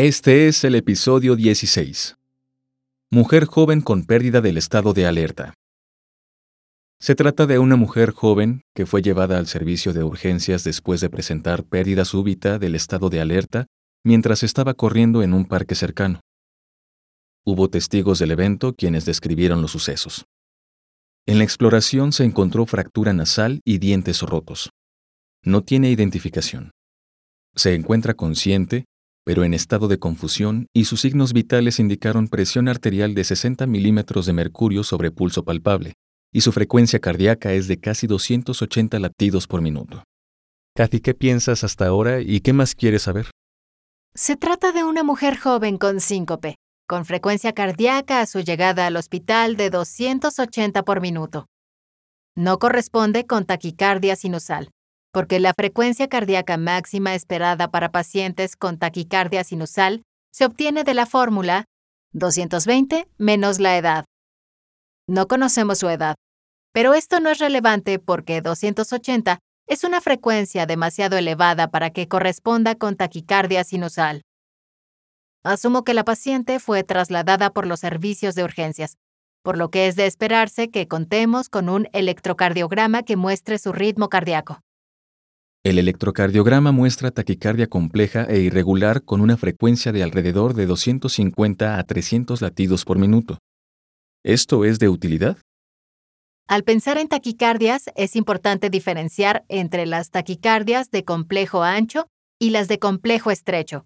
Este es el episodio 16. Mujer joven con pérdida del estado de alerta. Se trata de una mujer joven que fue llevada al servicio de urgencias después de presentar pérdida súbita del estado de alerta mientras estaba corriendo en un parque cercano. Hubo testigos del evento quienes describieron los sucesos. En la exploración se encontró fractura nasal y dientes rotos. No tiene identificación. Se encuentra consciente pero en estado de confusión y sus signos vitales indicaron presión arterial de 60 milímetros de mercurio sobre pulso palpable, y su frecuencia cardíaca es de casi 280 latidos por minuto. Kathy, ¿qué piensas hasta ahora y qué más quieres saber? Se trata de una mujer joven con síncope, con frecuencia cardíaca a su llegada al hospital de 280 por minuto. No corresponde con taquicardia sinusal porque la frecuencia cardíaca máxima esperada para pacientes con taquicardia sinusal se obtiene de la fórmula 220 menos la edad. No conocemos su edad, pero esto no es relevante porque 280 es una frecuencia demasiado elevada para que corresponda con taquicardia sinusal. Asumo que la paciente fue trasladada por los servicios de urgencias, por lo que es de esperarse que contemos con un electrocardiograma que muestre su ritmo cardíaco. El electrocardiograma muestra taquicardia compleja e irregular con una frecuencia de alrededor de 250 a 300 latidos por minuto. ¿Esto es de utilidad? Al pensar en taquicardias, es importante diferenciar entre las taquicardias de complejo ancho y las de complejo estrecho.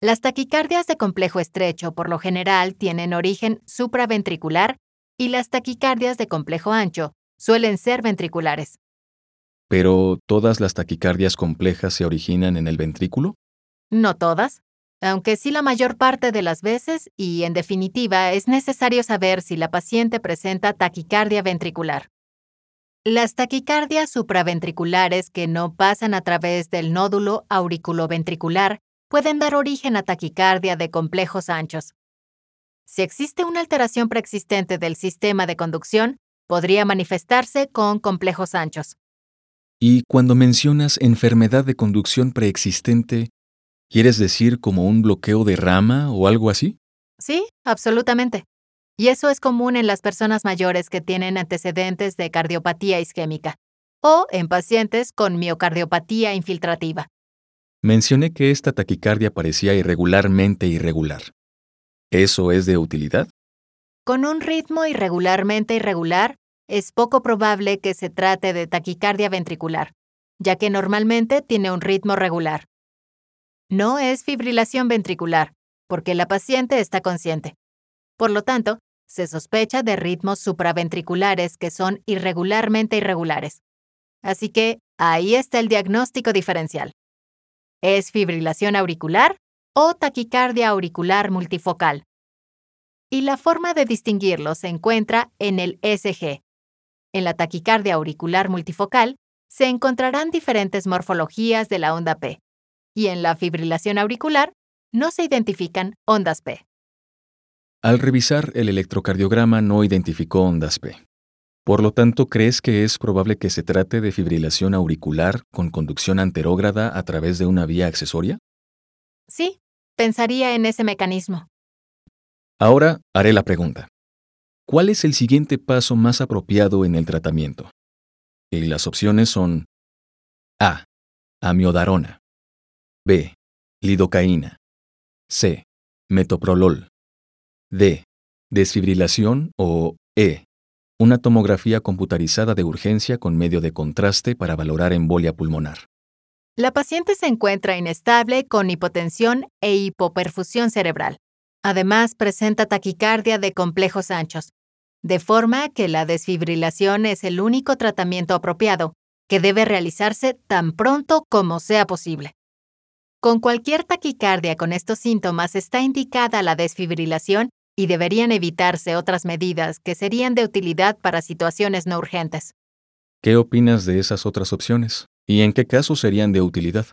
Las taquicardias de complejo estrecho por lo general tienen origen supraventricular y las taquicardias de complejo ancho suelen ser ventriculares. ¿Pero todas las taquicardias complejas se originan en el ventrículo? No todas, aunque sí la mayor parte de las veces y, en definitiva, es necesario saber si la paciente presenta taquicardia ventricular. Las taquicardias supraventriculares que no pasan a través del nódulo auriculoventricular pueden dar origen a taquicardia de complejos anchos. Si existe una alteración preexistente del sistema de conducción, podría manifestarse con complejos anchos. Y cuando mencionas enfermedad de conducción preexistente, ¿quieres decir como un bloqueo de rama o algo así? Sí, absolutamente. Y eso es común en las personas mayores que tienen antecedentes de cardiopatía isquémica o en pacientes con miocardiopatía infiltrativa. Mencioné que esta taquicardia parecía irregularmente irregular. ¿Eso es de utilidad? Con un ritmo irregularmente irregular, es poco probable que se trate de taquicardia ventricular, ya que normalmente tiene un ritmo regular. No es fibrilación ventricular, porque la paciente está consciente. Por lo tanto, se sospecha de ritmos supraventriculares que son irregularmente irregulares. Así que ahí está el diagnóstico diferencial. ¿Es fibrilación auricular o taquicardia auricular multifocal? Y la forma de distinguirlo se encuentra en el SG, en la taquicardia auricular multifocal se encontrarán diferentes morfologías de la onda P, y en la fibrilación auricular no se identifican ondas P. Al revisar el electrocardiograma no identificó ondas P. Por lo tanto, ¿crees que es probable que se trate de fibrilación auricular con conducción anterógrada a través de una vía accesoria? Sí, pensaría en ese mecanismo. Ahora haré la pregunta. ¿Cuál es el siguiente paso más apropiado en el tratamiento? Y las opciones son A. Amiodarona. B. Lidocaína. C. Metoprolol. D. Desfibrilación o E. Una tomografía computarizada de urgencia con medio de contraste para valorar embolia pulmonar. La paciente se encuentra inestable con hipotensión e hipoperfusión cerebral. Además, presenta taquicardia de complejos anchos, de forma que la desfibrilación es el único tratamiento apropiado, que debe realizarse tan pronto como sea posible. Con cualquier taquicardia con estos síntomas está indicada la desfibrilación y deberían evitarse otras medidas que serían de utilidad para situaciones no urgentes. ¿Qué opinas de esas otras opciones? ¿Y en qué casos serían de utilidad?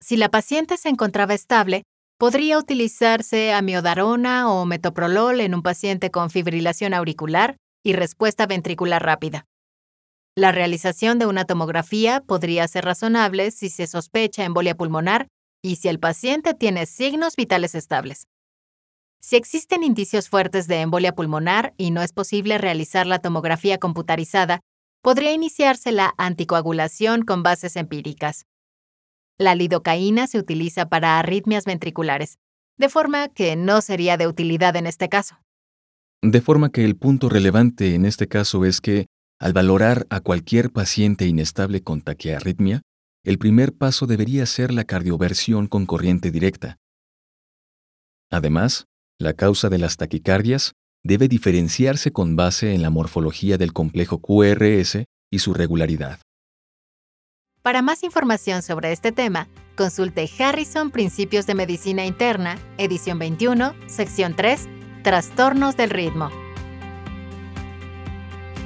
Si la paciente se encontraba estable, podría utilizarse amiodarona o metoprolol en un paciente con fibrilación auricular y respuesta ventricular rápida. La realización de una tomografía podría ser razonable si se sospecha embolia pulmonar y si el paciente tiene signos vitales estables. Si existen indicios fuertes de embolia pulmonar y no es posible realizar la tomografía computarizada, podría iniciarse la anticoagulación con bases empíricas. La lidocaína se utiliza para arritmias ventriculares, de forma que no sería de utilidad en este caso. De forma que el punto relevante en este caso es que, al valorar a cualquier paciente inestable con taquiarritmia, el primer paso debería ser la cardioversión con corriente directa. Además, la causa de las taquicardias debe diferenciarse con base en la morfología del complejo QRS y su regularidad. Para más información sobre este tema, consulte Harrison Principios de Medicina Interna, edición 21, sección 3, Trastornos del ritmo.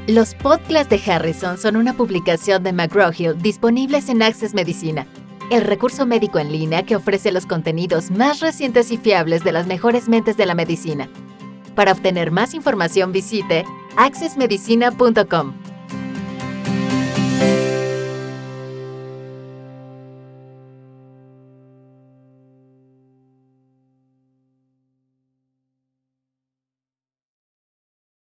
Los podcasts de Harrison son una publicación de McGraw-Hill disponibles en Access Medicina el recurso médico en línea que ofrece los contenidos más recientes y fiables de las mejores mentes de la medicina. Para obtener más información visite accessmedicina.com.